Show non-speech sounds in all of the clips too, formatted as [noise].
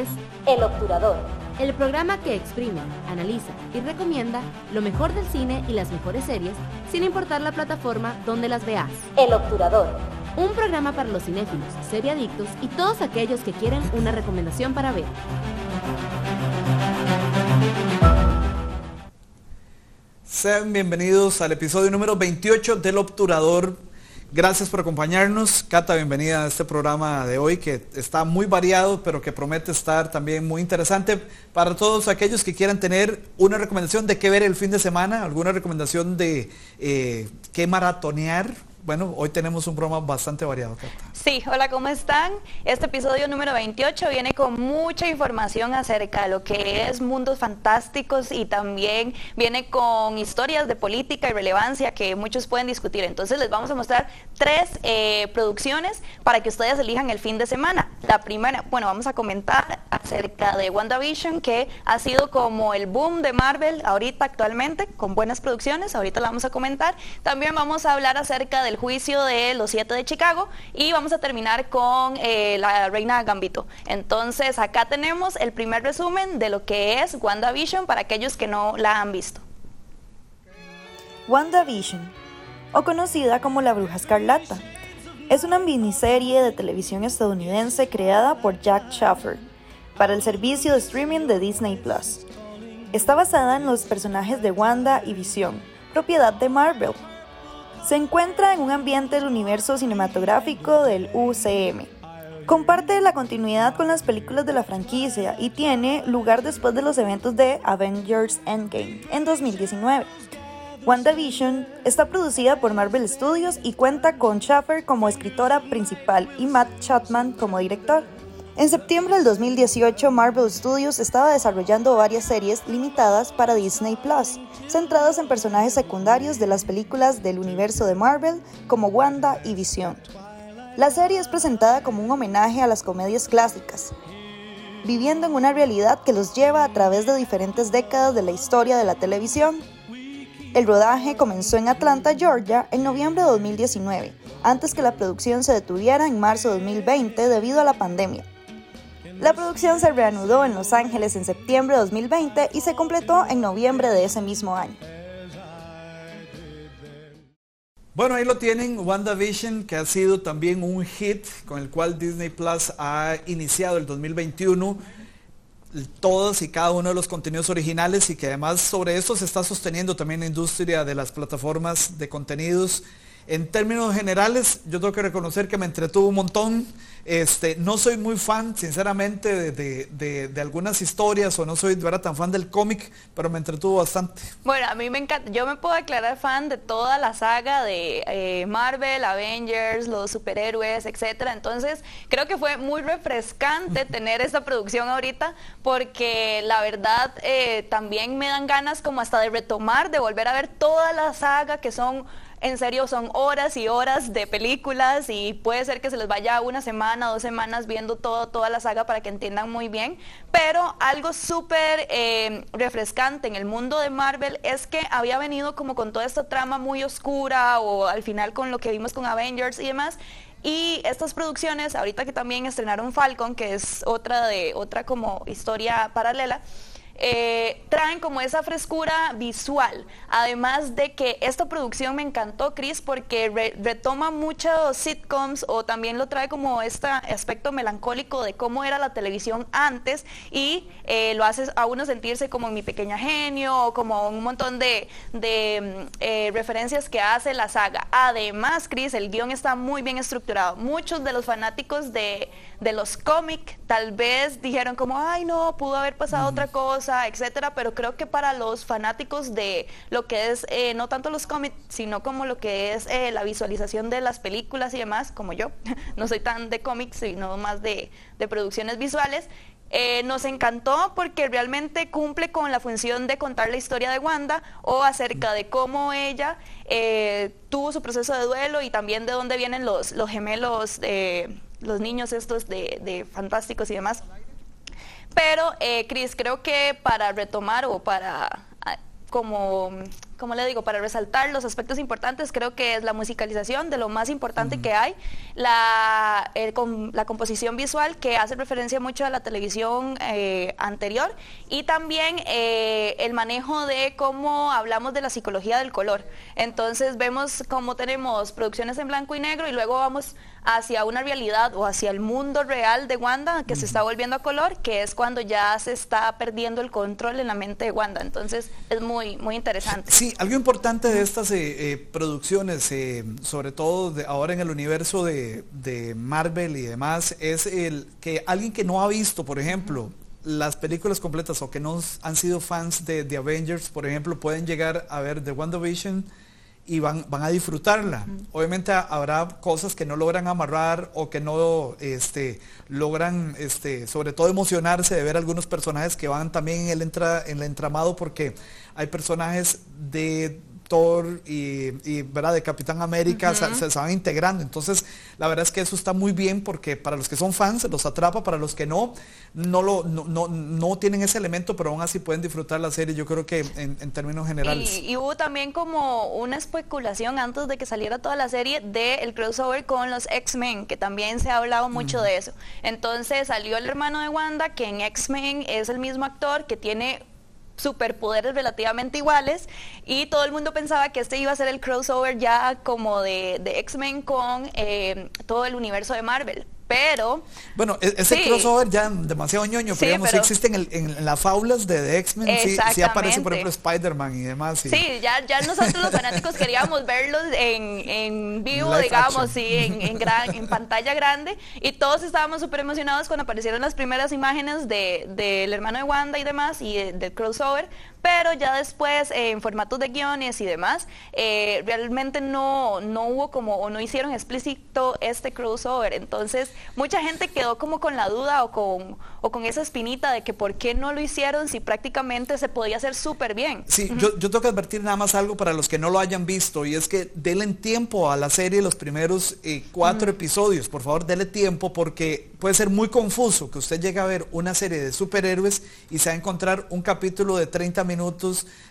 es El Obturador, el programa que exprime, analiza y recomienda lo mejor del cine y las mejores series, sin importar la plataforma donde las veas. El Obturador, Un programa para los cinéfilos, seriadictos y todos aquellos que quieren una recomendación para ver. Sean bienvenidos al episodio número 28 del Obturador. Gracias por acompañarnos. Cata, bienvenida a este programa de hoy que está muy variado, pero que promete estar también muy interesante para todos aquellos que quieran tener una recomendación de qué ver el fin de semana, alguna recomendación de eh, qué maratonear. Bueno, hoy tenemos un programa bastante variado. Sí, hola, ¿cómo están? Este episodio número 28 viene con mucha información acerca de lo que es mundos fantásticos y también viene con historias de política y relevancia que muchos pueden discutir. Entonces les vamos a mostrar tres eh, producciones para que ustedes elijan el fin de semana. La primera, bueno, vamos a comentar acerca de WandaVision, que ha sido como el boom de Marvel ahorita actualmente, con buenas producciones, ahorita la vamos a comentar. También vamos a hablar acerca del juicio de los siete de Chicago y vamos a terminar con eh, la reina Gambito. Entonces acá tenemos el primer resumen de lo que es WandaVision para aquellos que no la han visto. WandaVision, o conocida como La Bruja Escarlata, es una miniserie de televisión estadounidense creada por Jack Schaffer para el servicio de streaming de Disney Plus. Está basada en los personajes de Wanda y Vision, propiedad de Marvel. Se encuentra en un ambiente del universo cinematográfico del UCM. Comparte la continuidad con las películas de la franquicia y tiene lugar después de los eventos de Avengers Endgame en 2019. WandaVision está producida por Marvel Studios y cuenta con Schaffer como escritora principal y Matt Chapman como director. En septiembre del 2018, Marvel Studios estaba desarrollando varias series limitadas para Disney Plus, centradas en personajes secundarios de las películas del universo de Marvel, como Wanda y Vision. La serie es presentada como un homenaje a las comedias clásicas, viviendo en una realidad que los lleva a través de diferentes décadas de la historia de la televisión. El rodaje comenzó en Atlanta, Georgia, en noviembre de 2019, antes que la producción se detuviera en marzo de 2020 debido a la pandemia. La producción se reanudó en Los Ángeles en septiembre de 2020 y se completó en noviembre de ese mismo año. Bueno, ahí lo tienen, WandaVision, que ha sido también un hit con el cual Disney Plus ha iniciado el 2021 todos y cada uno de los contenidos originales y que además sobre esto se está sosteniendo también la industria de las plataformas de contenidos. En términos generales, yo tengo que reconocer que me entretuvo un montón. Este, no soy muy fan, sinceramente, de, de- de- de algunas historias o no soy era tan fan del cómic, pero me entretuvo bastante. Bueno, a mí me encanta, yo me puedo declarar fan de toda la saga de eh, Marvel, Avengers, los superhéroes, etcétera. Entonces, creo que fue muy refrescante tener esta producción ahorita, porque la verdad eh, también me dan ganas como hasta de retomar, de volver a ver toda la saga que son en serio son horas y horas de películas y puede ser que se les vaya una semana, dos semanas viendo todo, toda la saga para que entiendan muy bien. Pero algo súper eh, refrescante en el mundo de Marvel es que había venido como con toda esta trama muy oscura o al final con lo que vimos con Avengers y demás. Y estas producciones, ahorita que también estrenaron Falcon, que es otra de otra como historia paralela, eh, traen como esa frescura visual. Además de que esta producción me encantó, Chris, porque re- retoma muchos sitcoms o también lo trae como este aspecto melancólico de cómo era la televisión antes y eh, lo hace a uno sentirse como mi pequeña genio o como un montón de, mm, eh, referencias que hace la saga. Además, Chris, el guion está muy bien estructurado. Muchos de los fanáticos de los cómics tal vez dijeron como, ay no, pudo haber pasado otra cosa, etcétera, pero creo que para los fanáticos de lo que es eh, no tanto los cómics, sino como lo que es eh, la visualización de las películas y demás, como yo, [laughs] no soy tan de cómics, sino más de, de producciones visuales, eh, nos encantó porque realmente cumple con la función de contar la historia de Wanda o acerca de cómo ella tuvo su proceso de duelo y también de dónde vienen los, los gemelos, eh, los niños estos de, de fantásticos y demás. Pero, eh, Cris, creo que para retomar o para ah, como como le digo, para resaltar los aspectos importantes, creo que es la musicalización de lo más importante que hay, la, la composición visual que hace referencia mucho a la televisión eh, anterior y también eh, el manejo de cómo hablamos de la psicología del color. Entonces vemos cómo tenemos producciones en blanco y negro y luego vamos hacia una realidad o hacia el mundo real de Wanda que se está volviendo a color, que es cuando ya se está perdiendo el control en la mente de Wanda. Entonces es muy, muy interesante. Sí, algo importante de estas eh, eh, producciones, eh, sobre todo ahora en el universo de, de, Marvel y demás, es el que alguien que no ha visto, por ejemplo, las películas completas o que no han sido fans de, de Avengers, por ejemplo, pueden llegar a ver The WandaVision y van, van a disfrutarla. Obviamente habrá cosas que no logran amarrar o que no este, logran, este, sobre todo emocionarse de ver algunos personajes que van también en el, entra, en el entramado porque hay personajes de Thor y, ¿verdad? de Capitán América se, se, van integrando. Entonces, la verdad es que eso está muy bien porque para los que son fans los atrapa, para los que no, no, lo, no, no, tienen ese elemento, pero aún así pueden disfrutar la serie, yo creo que en, términos generales. Y, hubo también como una especulación antes de que saliera toda la serie del el crossover con los X-Men, que también se ha hablado mucho de eso. Entonces salió el hermano de Wanda, que en X-Men es el mismo actor, que tiene superpoderes relativamente iguales y todo el mundo pensaba que este iba a ser el crossover ya como de, X-Men con eh, todo el universo de Marvel pero... Bueno, e-, ese crossover ya demasiado ñoño, pero digamos, existen en, las faulas de, X-Men, sí, aparece por ejemplo Spider-Man y demás. Sí, ya, ya nosotros los fanáticos queríamos [laughs] verlos en, vivo, digamos, sí, en, gran, en pantalla grande, y todos estábamos súper emocionados cuando aparecieron las primeras imágenes del de, hermano de Wanda y demás, y del crossover, pero ya después en formatos de guiones y demás, eh, realmente no, no hubo como, o no hicieron explícito este crossover, entonces mucha gente quedó como con la duda o con, o con esa espinita de que por qué no lo hicieron si prácticamente se podía hacer súper bien. Sí, yo, yo tengo que advertir nada más algo para los que no lo hayan visto y es que denle tiempo a la serie los primeros eh, cuatro episodios, por favor denle tiempo porque puede ser muy confuso que usted llegue a ver una serie de superhéroes y se va a encontrar un capítulo de 30 minutos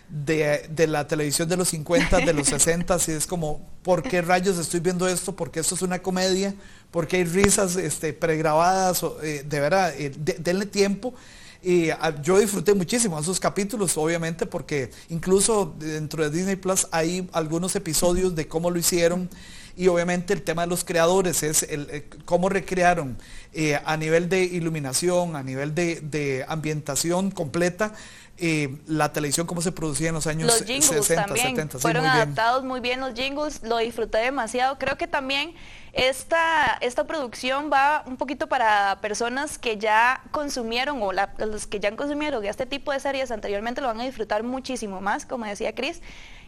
de, de la televisión de los 50, de los [laughs] 60 y es como, ¿por qué rayos estoy viendo esto? Porque esto es una comedia, porque hay risas este, pregrabadas, eh, de verdad, eh, denle tiempo. Y ah, yo disfruté muchísimo esos capítulos, obviamente, porque incluso dentro de Disney Plus hay algunos episodios de cómo lo hicieron y obviamente el tema de los creadores es el, eh, cómo recrearon a nivel de iluminación, a nivel de ambientación completa, la televisión cómo se producía en los años los jingles 60, también 70. Fueron adaptados muy bien los jingles, lo disfruté demasiado. Creo que también esta, esta producción va un poquito para personas que ya consumieron o los que ya consumieron este tipo de series anteriormente lo van a disfrutar muchísimo más, como decía Chris.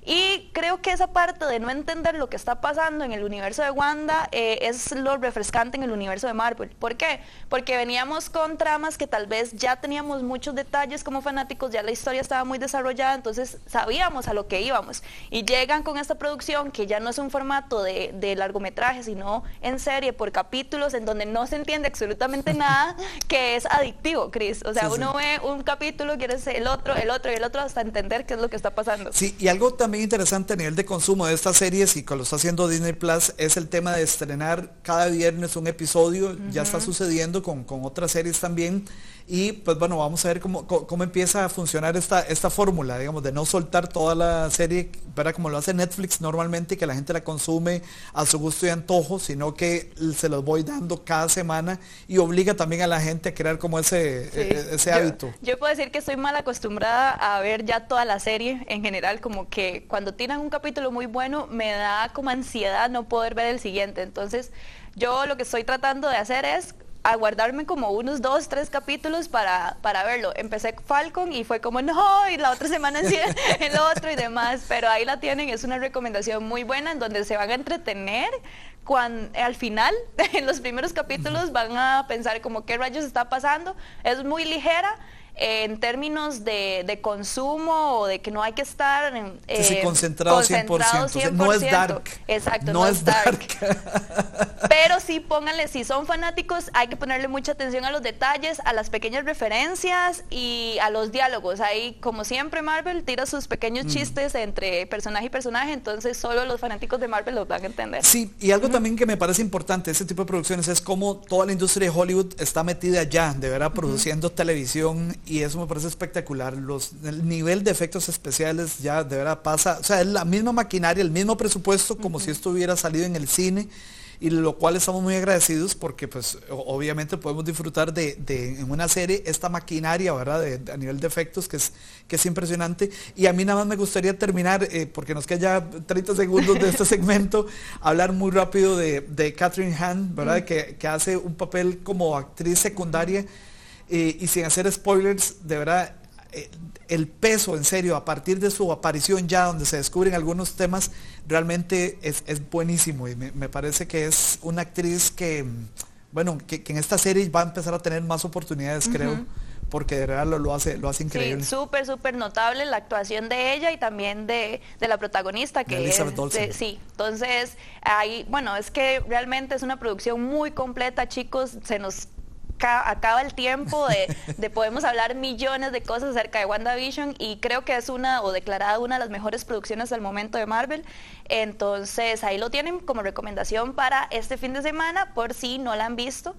Y creo que esa parte de no entender lo que está pasando en el universo de Wanda eh, es lo refrescante en el universo de Marvel. ¿Por qué? Porque veníamos con tramas que tal vez ya teníamos muchos detalles como fanáticos, ya la historia estaba muy desarrollada, entonces sabíamos a lo que íbamos. Y llegan con esta producción que ya no es un formato de, de largometraje, sino en serie por capítulos en donde no se entiende absolutamente [laughs] nada, que es adictivo, Chris. O sea, uno ve un capítulo, quiere ser el otro, el otro y el otro hasta entender qué es lo que está pasando. Sí, y algo también interesante a nivel de consumo de estas series y que lo está haciendo Disney Plus es el tema de estrenar cada viernes un episodio. Ya está sucediendo con, con otras series también. Y pues bueno, vamos a ver cómo, cómo empieza a funcionar esta, esta fórmula, digamos, de no soltar toda la serie, para como lo hace Netflix normalmente, que la gente la consume a su gusto y antojo, sino que se los voy dando cada semana y obliga también a la gente a crear como ese, e, ese hábito. Yo puedo decir que estoy mal acostumbrada a ver ya toda la serie en general, como que cuando tiran un capítulo muy bueno me da como ansiedad no poder ver el siguiente. Entonces yo lo que estoy tratando de hacer es a guardarme como unos dos, tres capítulos para, para verlo. Empecé Falcon y fue como, no, y la otra semana sí, [laughs] el otro y demás, pero ahí la tienen, es una recomendación muy buena en donde se van a entretener cuando, al final, [laughs] en los primeros capítulos, van a pensar como qué rayos está pasando. Es muy ligera, en términos de, consumo o de que no hay que estar eh, concentrado, 100%. no es dark. Exacto, no, es dark. [laughs] Pero sí, pónganle, si son fanáticos, hay que ponerle mucha atención a los detalles, a las pequeñas referencias y a los diálogos. Ahí, como siempre, Marvel tira sus pequeños mm. chistes entre personaje y personaje, entonces solo los fanáticos de Marvel los van a entender. Sí, y algo también que me parece importante, ese tipo de producciones, es como toda la industria de Hollywood está metida allá, de verdad, produciendo televisión y eso me parece espectacular. Los, el nivel de efectos especiales ya de verdad pasa, o sea, es la misma maquinaria, el mismo presupuesto como si esto hubiera salido en el cine y lo cual estamos muy agradecidos porque pues obviamente podemos disfrutar de, en una serie esta maquinaria, ¿verdad? De, a nivel de efectos que es, que es impresionante. Y a mí nada más me gustaría terminar, eh, porque nos quedan ya 30 segundos de este [laughs] segmento, hablar muy rápido de, de Catherine Hahn, ¿verdad? Que, que, hace un papel como actriz secundaria eh, y sin hacer spoilers, de verdad, eh, el peso, en serio, a partir de su aparición ya, donde se descubren algunos temas, realmente es, buenísimo. Y me, parece que es una actriz que, bueno, que, en esta serie va a empezar a tener más oportunidades, creo. Porque de verdad lo, hace, lo hace increíble. Sí, súper, súper notable la actuación de ella y también de, la protagonista, que es... sí, entonces, ahí, bueno, es que realmente es una producción muy completa, chicos. Se nos acaba el tiempo de, podemos hablar millones de cosas acerca de WandaVision y creo que es una o declarada una de las mejores producciones al momento de Marvel. Entonces ahí lo tienen como recomendación para este fin de semana por si no la han visto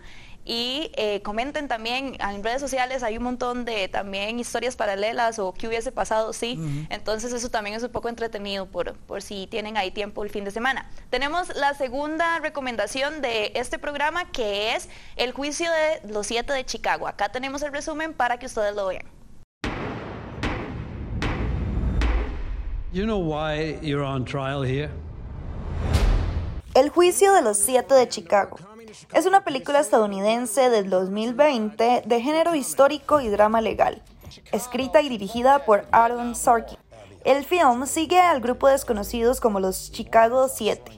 y eh, comenten también en redes sociales, hay un montón de también historias paralelas o qué hubiese pasado, sí. Entonces eso también es un poco entretenido por, por si tienen ahí tiempo el fin de semana. Tenemos la segunda recomendación de este programa que es el juicio de los siete de Chicago. Acá tenemos el resumen para que ustedes lo vean. You know why you're on trial here? El juicio de los siete de Chicago es una película estadounidense del 2020 de género histórico y drama legal, escrita y dirigida por Aaron Sorkin. El film sigue al grupo desconocidos como los Chicago 7,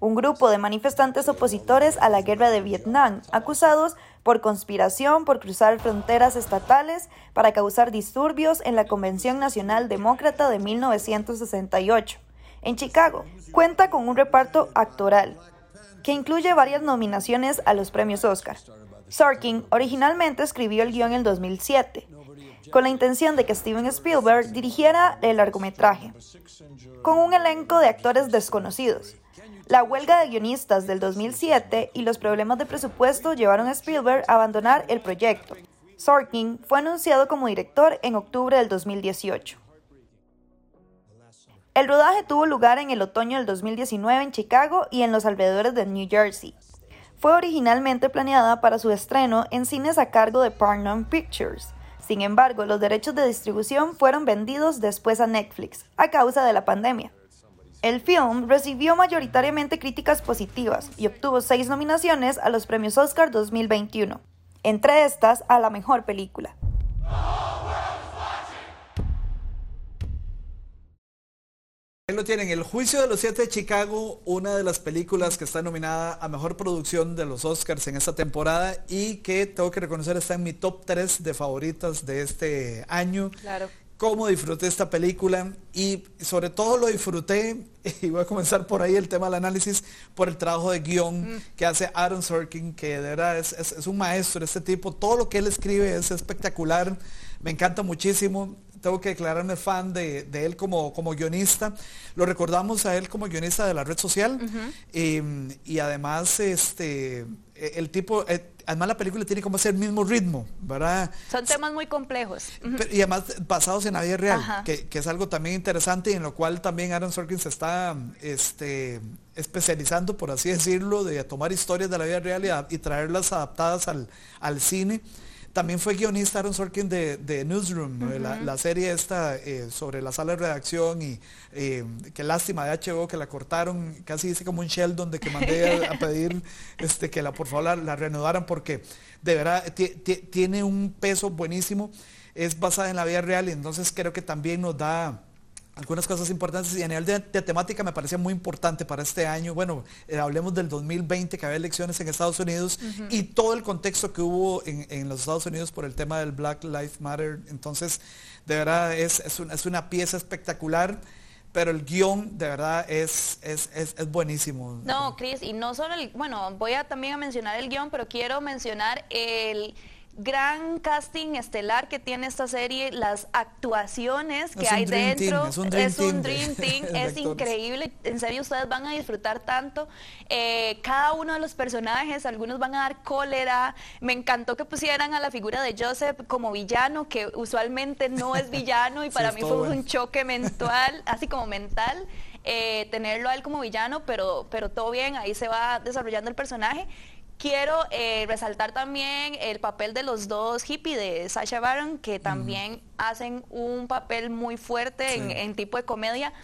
un grupo de manifestantes opositores a la guerra de Vietnam, acusados por conspiración por cruzar fronteras estatales para causar disturbios en la Convención Nacional Demócrata de 1968, en Chicago. Cuenta con un reparto actoral, que incluye varias nominaciones a los premios Oscar. Sorkin originalmente escribió el guion en 2007, con la intención de que Steven Spielberg dirigiera el largometraje, con un elenco de actores desconocidos. La huelga de guionistas del 2007 y los problemas de presupuesto llevaron a Spielberg a abandonar el proyecto. Sorkin fue anunciado como director en octubre del 2018. El rodaje tuvo lugar en el otoño del 2019 en Chicago y en los alrededores de New Jersey. Fue originalmente planeada para su estreno en cines a cargo de Paramount Pictures. Sin embargo, los derechos de distribución fueron vendidos después a Netflix a causa de la pandemia. El film recibió mayoritariamente críticas positivas y obtuvo seis nominaciones a los premios Oscar 2021, entre estas a la mejor película. Ahí lo tienen, El Juicio de los Siete de Chicago, una de las películas que está nominada a Mejor Producción de los Oscars en esta temporada y que tengo que reconocer está en mi top 3 de favoritas de este año. Claro. Cómo disfruté esta película y sobre todo lo disfruté, [laughs] y voy a comenzar por ahí el tema del análisis, por el trabajo de guion mm. que hace Aaron Sorkin, que de verdad es, es un maestro, este tipo, todo lo que él escribe es espectacular, me encanta muchísimo tengo que declararme fan de, él como, como guionista. Lo recordamos a él como guionista de la red social. y además, este, el tipo, eh, además la película tiene como ese el mismo ritmo, ¿verdad? Son temas muy complejos. Y además basados en la vida real, que, es algo también interesante y en lo cual también Aaron Sorkin se está este, especializando, por así decirlo, de tomar historias de la vida real y, traerlas adaptadas al, al cine. También fue guionista Aaron Sorkin de, Newsroom, la, serie esta eh, sobre la sala de redacción y eh, qué lástima de HBO que la cortaron, casi dice como un Sheldon de que mandé a, [laughs] pedir este, que la por favor la, reanudaran porque de verdad tiene un peso buenísimo, es basada en la vida real y entonces creo que también nos da algunas cosas importantes y a nivel de, temática me parecía muy importante para este año. Bueno, eh, hablemos del 2020 que había elecciones en Estados Unidos y todo el contexto que hubo en, los Estados Unidos por el tema del Black Lives Matter. Entonces, de verdad es, es, una, pieza espectacular pero el guion de verdad es, es, es, es, buenísimo. No, Chris, y no solo el, bueno, voy a también a mencionar el guion, pero quiero mencionar el gran casting estelar que tiene esta serie, las actuaciones que hay dentro, es un Dream Team, [laughs] es, increíble, en serio ustedes van a disfrutar tanto, eh, cada uno de los personajes, algunos van a dar cólera, me encantó que pusieran a la figura de Joseph como villano, que usualmente no es [laughs] villano y para mí fue un choque mental, así como mental. Eh, tenerlo a él como villano, pero, pero todo bien, ahí se va desarrollando el personaje. Quiero eh, resaltar también el papel de los dos hippies de Sasha Baron, que también hacen un papel muy fuerte en, tipo de comedia.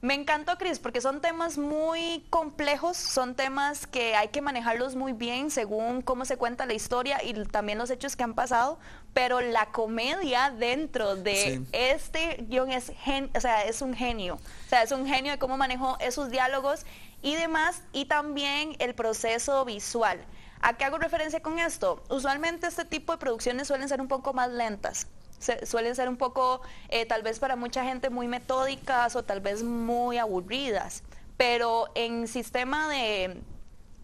Me encantó, Chris, porque son temas muy complejos, son temas que hay que manejarlos muy bien según cómo se cuenta la historia y también los hechos que han pasado, pero la comedia dentro de este guion es, o sea, es un genio, o sea, es un genio de cómo manejó esos diálogos y demás, y también el proceso visual. ¿A qué hago referencia con esto? Usualmente este tipo de producciones suelen ser un poco más lentas. suelen ser un poco, eh, tal vez para mucha gente, muy metódicas o tal vez muy aburridas. Pero en sistema de,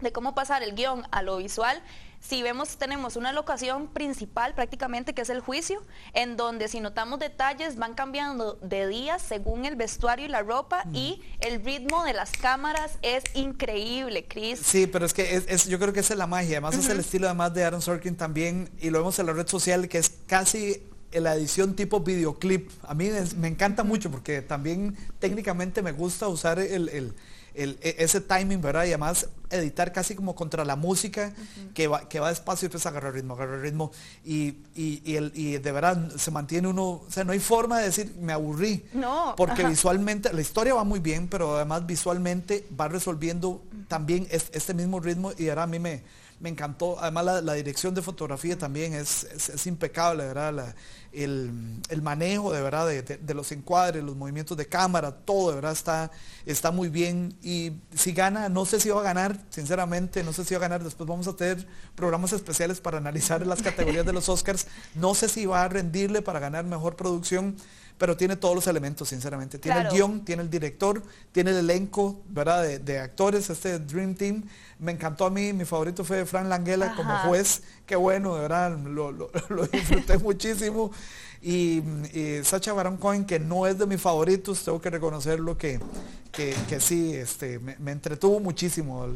de cómo pasar el guion a lo visual, si vemos, tenemos una locación principal prácticamente que es el juicio, en donde si notamos detalles van cambiando de días según el vestuario y la ropa y el ritmo de las cámaras es increíble, Chris. Sí, pero es que es, yo creo que esa es la magia, además es el estilo además de Aaron Sorkin también y lo vemos en la red social que es casi la edición tipo videoclip. A mí me encanta mucho porque también técnicamente me gusta usar el e, ese timing, ¿verdad? Y además editar casi como contra la música, que, va, que va despacio y entonces agarra ritmo, agarra ritmo. Y, el, y de verdad se mantiene uno, o sea, no hay forma de decir, me aburrí. No. Porque visualmente, la historia va muy bien, pero además visualmente va resolviendo también este mismo ritmo y ahora a mí me, me encantó. Además la, dirección de fotografía también es, es, impecable, ¿verdad? El, manejo de verdad de, los encuadres, los movimientos de cámara, todo de verdad está, está muy bien. Y si gana, no sé si va a ganar, sinceramente, no sé si va a ganar. Después vamos a tener programas especiales para analizar las categorías de los Oscars. No sé si va a rendirle para ganar mejor producción pero tiene todos los elementos, sinceramente. Tiene el guion, tiene el director, tiene el elenco, ¿verdad? De, actores, este Dream Team. Me encantó a mí, mi favorito fue Fran Langella como juez. Qué bueno, de verdad, lo, lo, [laughs] disfruté [laughs] muchísimo. Y, Sacha Baron Cohen, que no es de mis favoritos, tengo que reconocerlo que, que, sí, este, me, entretuvo muchísimo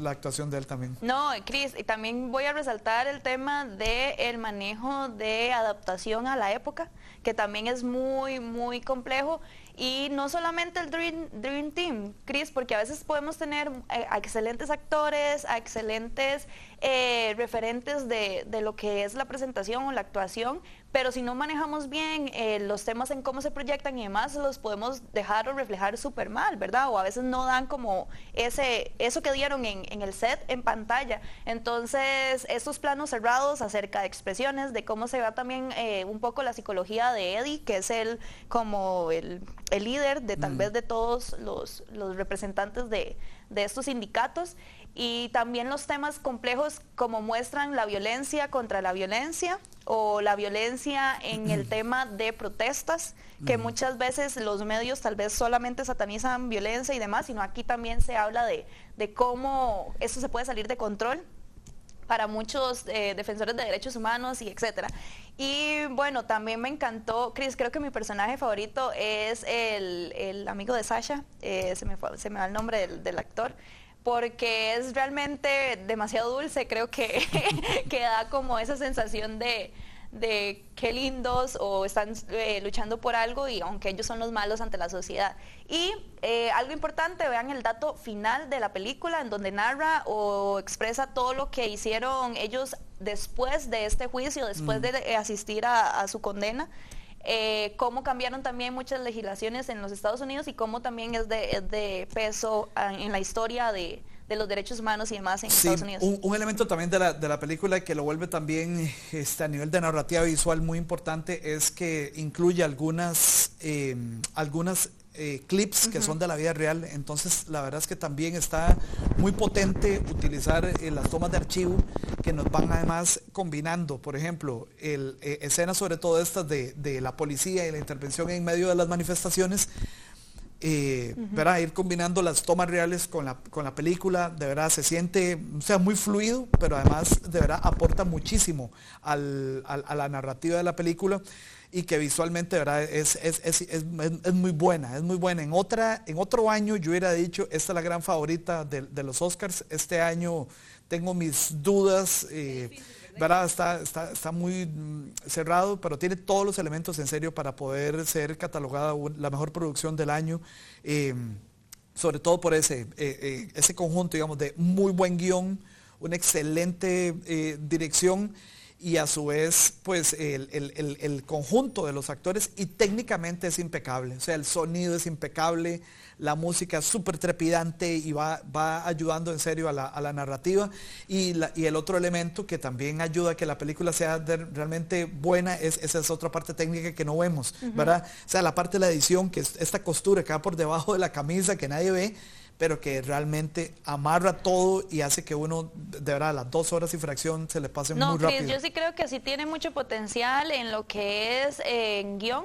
la actuación de él también. No, Cris, y también voy a resaltar el tema del el manejo de adaptación a la época, que también es muy, muy complejo. Y no solamente el Dream, Dream Team, Chris, porque a veces podemos tener eh, excelentes actores, excelentes eh, referentes de, de, lo que es la presentación o la actuación, pero si no manejamos bien eh, los temas en cómo se proyectan y demás, los podemos dejar o reflejar súper mal, ¿verdad? O a veces no dan como ese, eso que dieron en, en, el set en pantalla. Entonces, estos planos cerrados acerca de expresiones, de cómo se va también eh, un poco la psicología de Eddie, que es el como el, el líder de tal mm. vez de todos los, los representantes de, de estos sindicatos y también los temas complejos como muestran la violencia contra la violencia o la violencia en el tema de protestas, que muchas veces los medios tal vez solamente satanizan violencia y demás, sino aquí también se habla de, cómo eso se puede salir de control para muchos eh, defensores de derechos humanos y etcétera. Y bueno, también me encantó, Chris, creo que mi personaje favorito es el, amigo de Sasha, eh, se, me se me va el nombre del actor, porque es realmente demasiado dulce, creo que, [laughs] que da como esa sensación de, de qué lindos o están eh, luchando por algo y aunque ellos son los malos ante la sociedad. Y eh, algo importante, vean el dato final de la película en donde narra o expresa todo lo que hicieron ellos después de este juicio, después mm. de asistir a su condena. Eh, cómo cambiaron también muchas legislaciones en los Estados Unidos y cómo también es de, peso ah, en la historia de, los derechos humanos y demás en Estados Unidos. Un, elemento también de la, película que lo vuelve también este, a nivel de narrativa visual muy importante es que incluye algunas, eh, algunas eh, clips que son de la vida real. Entonces, la verdad es que también está muy potente utilizar eh, las tomas de archivo que nos van además combinando, por ejemplo, el, eh, escenas sobre todo estas de, de la policía y la intervención en medio de las manifestaciones eh, Ir combinando las tomas reales con la, con la película, de verdad se siente, o sea, muy fluido, pero además de verdad aporta muchísimo al, a la narrativa de la película y que visualmente de verdad es, es, es, es, muy buena, es muy buena. En, otra, en otro año yo hubiera dicho, esta es la gran favorita de, de los Oscars, este año tengo mis dudas. Eh, ¿verdad? Está, está, está, muy mm, cerrado, pero tiene todos los elementos en serio para poder ser catalogada la mejor producción del año. Eh, sobre todo por ese, eh, eh, ese conjunto, digamos, de muy buen guion, una excelente dirección y a su vez pues el, conjunto de los actores y técnicamente es impecable, o sea, el sonido es impecable, la música es súper trepidante y va, va ayudando en serio a la, narrativa. Y, y, el otro elemento que también ayuda a que la película sea realmente buena es esa es otra parte técnica que no vemos, ¿verdad? O sea, la parte de la edición, que es esta costura que va por debajo de la camisa que nadie ve, pero que realmente amarra todo y hace que uno, de verdad, las dos horas y fracción se le pase muy rápido. yo sí creo que sí tiene mucho potencial en lo que es eh, en guion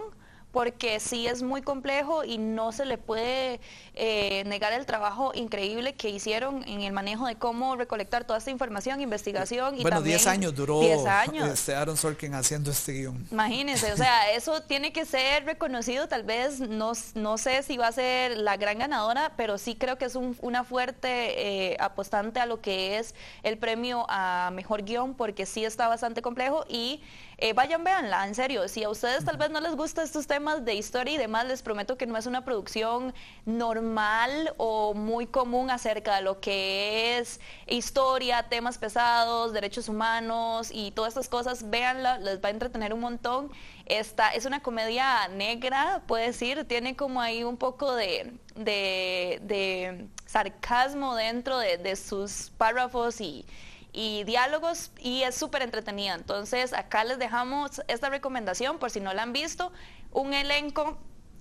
porque sí es muy complejo y no se le puede eh, negar el trabajo increíble que hicieron en el manejo de cómo recolectar toda esta información, investigación. Y bueno, 10 años duró 10 años. Este Aaron Sorkin haciendo este guion. Imagínense, o sea, eso tiene que ser reconocido, tal vez no, no sé si va a ser la gran ganadora, pero sí creo que es una fuerte eh, apostante a lo que es el premio a mejor guion, porque sí está bastante complejo y eh, vayan, véanla, en serio, si a ustedes tal vez no les gustan estos temas, de historia y demás, les prometo que no es una producción normal o muy común acerca de lo que es historia, temas pesados, derechos humanos y todas estas cosas. Véanla, les va a entretener un montón. Esta es una comedia negra, puede decir, tiene como ahí un poco de, de, sarcasmo dentro de, de sus párrafos y y diálogos y es súper entretenida. Entonces acá les dejamos esta recomendación por si no la han visto. Un elenco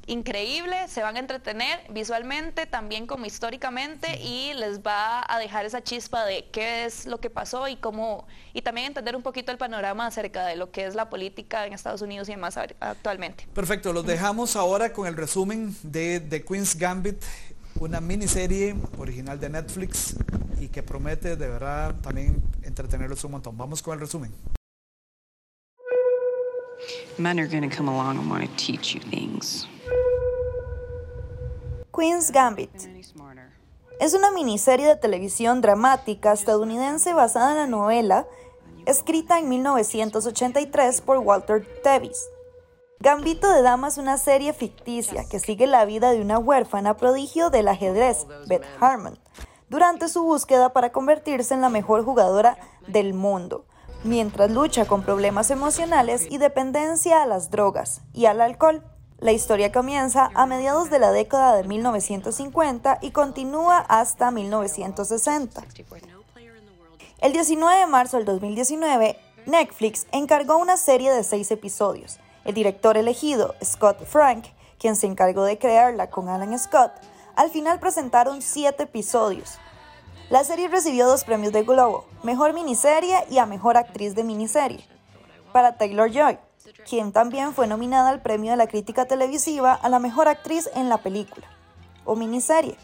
increíble, se van a entretener visualmente, también como históricamente y les va a dejar esa chispa de qué es lo que pasó y cómo y también entender un poquito el panorama acerca de lo que es la política en Estados Unidos y demás actualmente. Perfecto, los dejamos ahora con el resumen de The Queen's Gambit una miniserie original de Netflix y que promete de verdad también entretenerlos un montón. Vamos con el resumen. Men are going to come along and want to teach you things. Queen's Gambit es una miniserie de televisión dramática estadounidense basada en la novela escrita en 1983 por Walter Tevis Gambito de Dama es una serie ficticia que sigue la vida de una huérfana prodigio del ajedrez, Beth Harmon, durante su búsqueda para convertirse en la mejor jugadora del mundo, mientras lucha con problemas emocionales y dependencia a las drogas y al alcohol. La historia comienza a mediados de la década de 1950 y continúa hasta 1960. El 19 de marzo del 2019, Netflix encargó una serie de seis episodios el director elegido, Scott Frank, quien se encargó de crearla con Alan Scott, al final presentaron siete episodios. La serie recibió dos premios de Globo, Mejor Miniserie y a Mejor Actriz de Miniserie, para Taylor Joy, quien también fue nominada al premio de la crítica televisiva a la Mejor Actriz en la película o miniserie,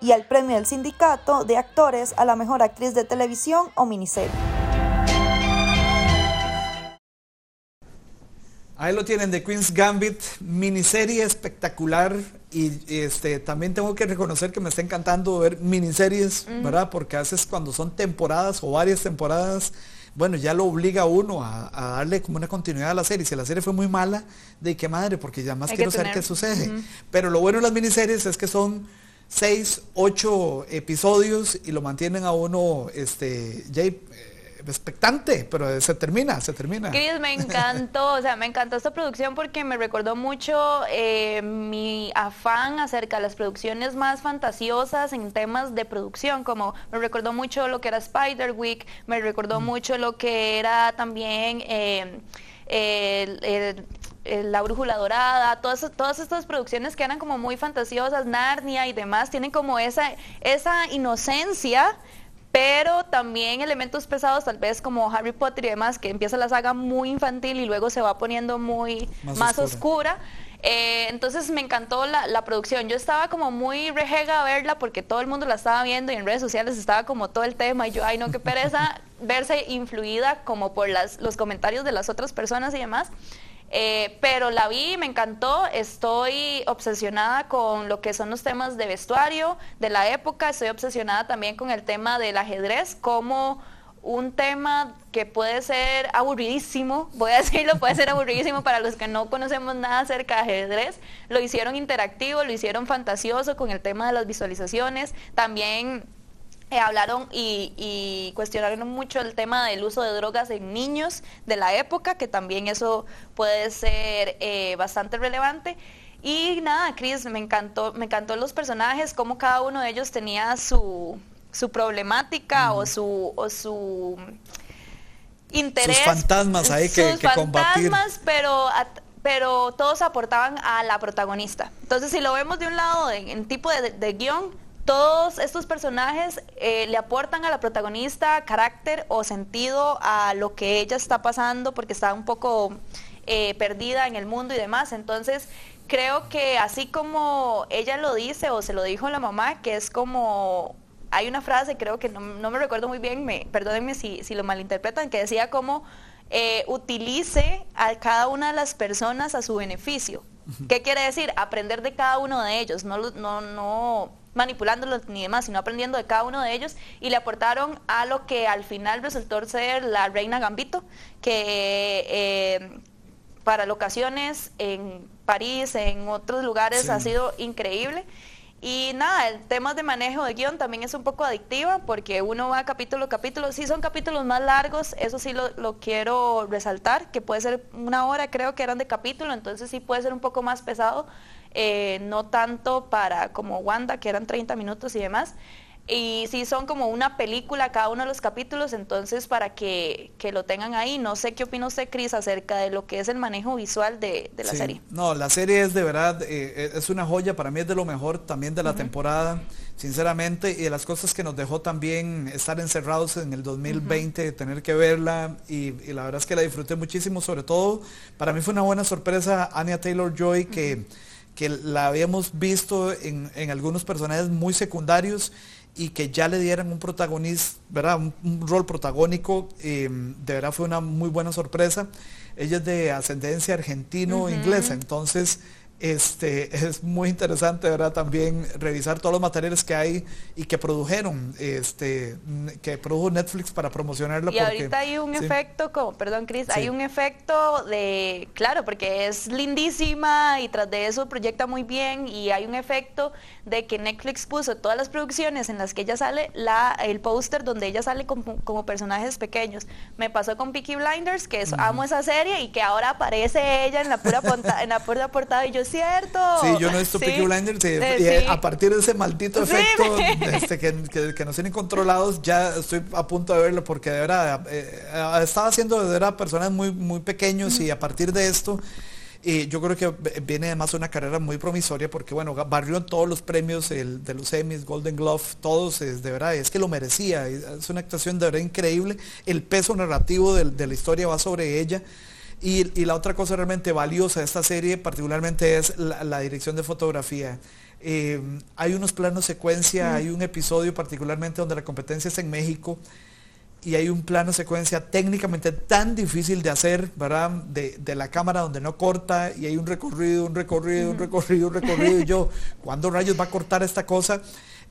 y al premio del Sindicato de Actores a la Mejor Actriz de Televisión o Miniserie. Ahí lo tienen, The Queen's Gambit, miniserie espectacular y este también tengo que reconocer que me está encantando ver miniseries, ¿verdad? Porque a veces cuando son temporadas o varias temporadas, bueno, ya lo obliga a uno a, darle como una continuidad a la serie. Si la serie fue muy mala, de qué madre, porque ya más quiero saber qué sucede. Pero lo bueno de las miniseries es que son seis, ocho episodios y lo mantienen a uno, este, ya expectante, pero se termina, se termina. Cris, me encantó, o sea, me encantó esta producción porque me recordó mucho eh, mi afán acerca de las producciones más fantasiosas en temas de producción, como me recordó mucho lo que era Spider Week, me recordó mm. mucho lo que era también... Eh, el eh, La Brújula Dorada, todas, todas estas producciones que eran como muy fantasiosas, Narnia y demás, tienen como esa, esa inocencia pero también elementos pesados, tal vez como Harry Potter y demás, que empieza la saga muy infantil y luego se va poniendo muy más, oscura. Eh, entonces me encantó la, producción. Yo estaba como muy rejega a verla porque todo el mundo la estaba viendo y en redes sociales estaba como todo el tema y yo, ay no, qué pereza [laughs] verse influida como por las, los comentarios de las otras personas y demás. Eh, pero la vi, me encantó, estoy obsesionada con lo que son los temas de vestuario de la época, estoy obsesionada también con el tema del ajedrez, como un tema que puede ser aburridísimo, voy a [laughs] decirlo, puede ser aburridísimo para los que no conocemos nada acerca de ajedrez, lo hicieron interactivo, lo hicieron fantasioso con el tema de las visualizaciones, también eh, hablaron y, cuestionaron mucho el tema del uso de drogas en niños de la época, que también eso puede ser eh, bastante relevante. Y nada, Chris, me encantó, me encantó los personajes, cómo cada uno de ellos tenía su, su problemática o su, o su interés. Sus fantasmas ahí que, sus fantasmas, pero pero todos aportaban a la protagonista. Entonces, si lo vemos de un lado en, tipo de, de guion, todos estos personajes eh, le aportan a la protagonista carácter o sentido a lo que ella está pasando porque está un poco eh, perdida en el mundo y demás. Entonces, creo que así como ella lo dice o se lo dijo la mamá, que es como, hay una frase, creo que no, me recuerdo muy bien, me, perdónenme si, si lo malinterpretan, que decía como eh, utilice a cada una de las personas a su beneficio. ¿Qué quiere decir? Aprender de cada uno de ellos, no, no, no manipulándolos ni demás, sino aprendiendo de cada uno de ellos y le aportaron a lo que al final resultó ser la reina Gambito, que eh, para locaciones en París, en otros lugares ha sido increíble. Y nada, el tema de manejo de guion también es un poco adictiva porque uno va capítulo a capítulo. Sí son capítulos más largos, eso sí lo, lo, quiero resaltar, que puede ser una hora creo que eran de capítulo, entonces sí puede ser un poco más pesado. Eh, no tanto para como Wanda, que eran 30 minutos y demás. Y sí son como una película cada uno de los capítulos, entonces para que, lo tengan ahí. No sé qué opina usted, Cris, acerca de lo que es el manejo visual de, la serie. No, la serie es de verdad, eh, es una joya, para mí es de lo mejor también de la temporada, sinceramente, y de las cosas que nos dejó también estar encerrados en el 2020, tener que verla, y, la verdad es que la disfruté muchísimo, sobre todo, para mí fue una buena sorpresa Anya Taylor-Joy, que que la habíamos visto en, algunos personajes muy secundarios y que ya le dieran un protagonista, ¿verdad? Un, rol protagónico, eh, de verdad fue una muy buena sorpresa. Ella es de ascendencia argentino-inglesa, entonces este, [laughs] es muy interesante, ¿verdad? También revisar todos los materiales que hay y que produjeron, este, que produjo Netflix para promocionarlo. Y ahorita hay un efecto, como, perdón Cris, hay un efecto de, claro, porque es lindísima y tras de eso proyecta muy bien y hay un efecto de que Netflix puso todas las producciones en las que ella sale, la, el póster donde ella sale como, personajes pequeños. Me pasó con Peaky Blinders, que amo esa serie y que ahora aparece ella en la pura, en la pura portada y yo cierto. Sí, yo no he visto Peaky Blinders y, a partir de ese maldito efecto este, que, nos tienen controlados, ya estoy a punto de verlo porque de verdad eh, eh, estaba haciendo de verdad personas muy, muy pequeños y a partir de esto y yo creo que viene además una carrera muy promisoria porque, bueno, barrió en todos los premios el, de los Emmys, Golden Glove, todos, es, de verdad, es que lo merecía. Es una actuación de verdad increíble. El peso narrativo de la historia va sobre ella. Y, la otra cosa realmente valiosa de esta serie particularmente es la, dirección de fotografía. Eh, hay unos planos secuencia, hay un episodio particularmente donde la competencia es en México y hay un plano secuencia técnicamente tan difícil de hacer, ¿verdad? De, la cámara donde no corta y hay un recorrido, un recorrido, un recorrido, un recorrido. y yo, [laughs] ¿cuándo rayos va a cortar esta cosa?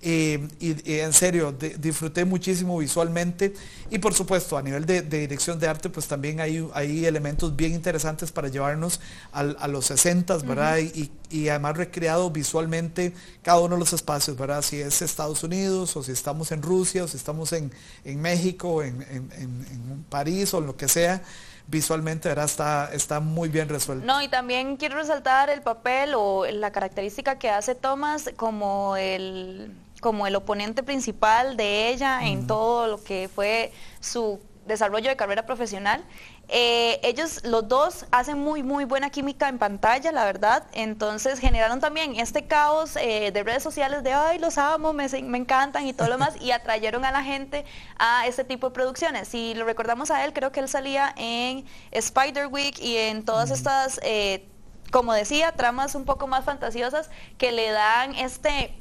Eh, y, en serio, disfruté muchísimo visualmente y por supuesto a nivel de, dirección de arte pues también hay, hay elementos bien interesantes para llevarnos a los 60, ¿verdad? y, además recreado visualmente cada uno de los espacios, ¿verdad? Si es Estados Unidos o si estamos en Rusia o si estamos en, México, en, en, París o en lo que sea visualmente ¿verdad? Está, está muy bien resuelto. No, y también quiero resaltar el papel o la característica que hace Thomas como el como el oponente principal de ella en todo lo que fue su desarrollo de carrera profesional. Eh, ellos los dos hacen muy muy buena química en pantalla, la verdad. Entonces generaron también este caos eh, de redes sociales de ay los amo, me, me encantan y todo lo demás y atrayeron a la gente a este tipo de producciones. Si lo recordamos a él, creo que él salía en Spider Week y en todas estas eh, como decía, tramas un poco más fantasiosas que le dan este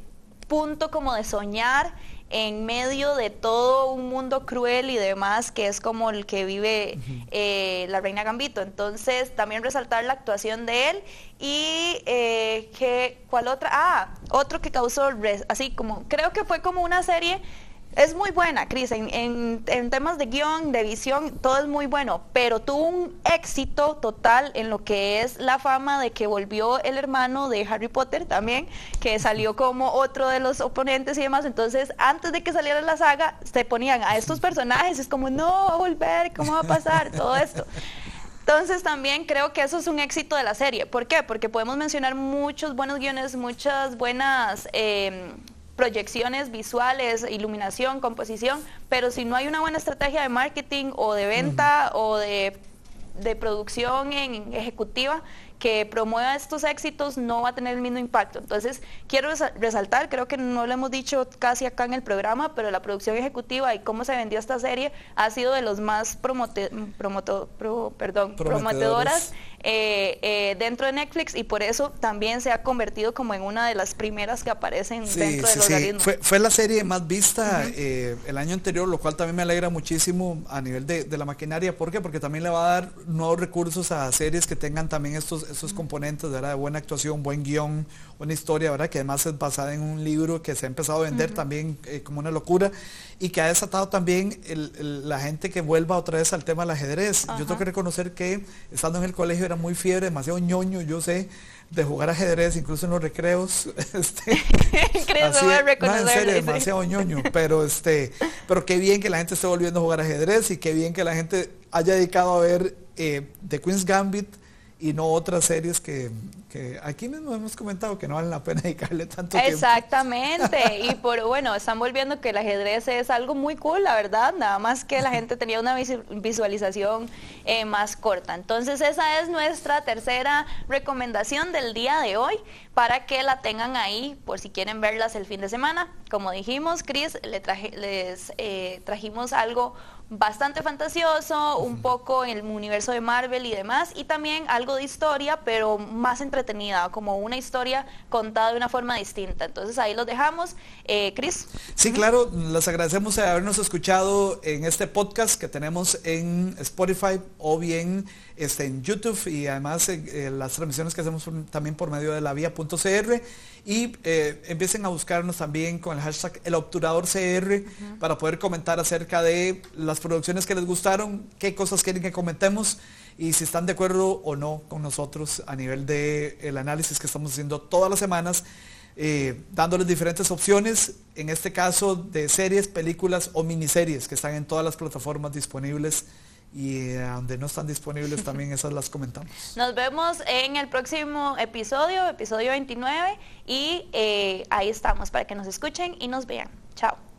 punto como de soñar en medio de todo un mundo cruel y demás que es como el que vive eh, la reina Gambito. Entonces también resaltar la actuación de él y eh, que, ¿cuál otra? Ah, otro que causó, así como, creo que fue como una serie es muy buena, Cris, en, temas de guion, de visión, todo es muy bueno, pero tuvo un éxito total en lo que es la fama de que volvió el hermano de Harry Potter también, que salió como otro de los oponentes y demás. Entonces, antes de que saliera la saga, se ponían a estos personajes, es como, no, va a volver, ¿cómo va a pasar? Todo esto. Entonces también creo que eso es un éxito de la serie. ¿Por qué? Porque podemos mencionar muchos buenos guiones, muchas buenas eh, proyecciones visuales, iluminación, composición, pero si no hay una buena estrategia de marketing o de venta o de, de producción en ejecutiva, que promueva estos éxitos no va a tener el mismo impacto. Entonces, quiero resaltar, creo que no lo hemos dicho casi acá en el programa, pero la producción ejecutiva y cómo se vendió esta serie ha sido de los más promote, promoto, perdón, prometedoras eh, eh, dentro de Netflix y por eso también se ha convertido como en una de las primeras que aparecen dentro de los sí. Fue, fue, la serie más vista eh, el año anterior, lo cual también me alegra muchísimo a nivel de, de la maquinaria. ¿Por qué? Porque también le va a dar nuevos recursos a series que tengan también estos esos componentes ¿verdad? de buena actuación, buen guion, una historia, ¿verdad? que además es basada en un libro que se ha empezado a vender también eh, como una locura y que ha desatado también la gente que vuelva otra vez al tema del ajedrez. Yo tengo que reconocer que estando en el colegio era muy fiebre, demasiado ñoño, yo sé, de jugar ajedrez, incluso en los recreos. [laughs] Este, [laughs] así, no, en serio, demasiado ñoño, pero este, pero qué bien que la gente esté volviendo a jugar ajedrez y qué bien que la gente haya dedicado a ver eh, The Queen's Gambit y no otras series que, que, aquí mismo hemos comentado que no valen la pena [laughs] dedicarle tanto tiempo. Exactamente, [laughs] y por bueno, están volviendo que el ajedrez es algo muy cool, la verdad, nada más que la gente tenía una visualización eh, más corta. Entonces esa es nuestra tercera recomendación del día de hoy para que la tengan ahí por si quieren verlas el fin de semana. Como dijimos, Chris, le traje, les eh, trajimos algo bastante fantasioso, un poco en el universo de Marvel y demás, y también algo de historia, pero más entretenida, como una historia contada de una forma distinta. Entonces ahí los dejamos. Eh, Chris. Sí, claro, les agradecemos habernos escuchado en este podcast que tenemos en Spotify o bien este, en YouTube y además eh, las transmisiones que hacemos también por medio de la vía.cr y eh, empiecen a buscarnos también con el hashtag el obturador CR para poder comentar acerca de las producciones que les gustaron, qué cosas quieren que comentemos y si están de acuerdo o no con nosotros a nivel del el análisis que estamos haciendo todas las semanas. Eh, dándoles diferentes opciones, en este caso de series, películas o miniseries que están en todas las plataformas disponibles y eh, donde no están disponibles también esas las comentamos. [laughs] Nos vemos en el próximo episodio, episodio 29, y eh, ahí estamos para que nos escuchen y nos vean. Chao.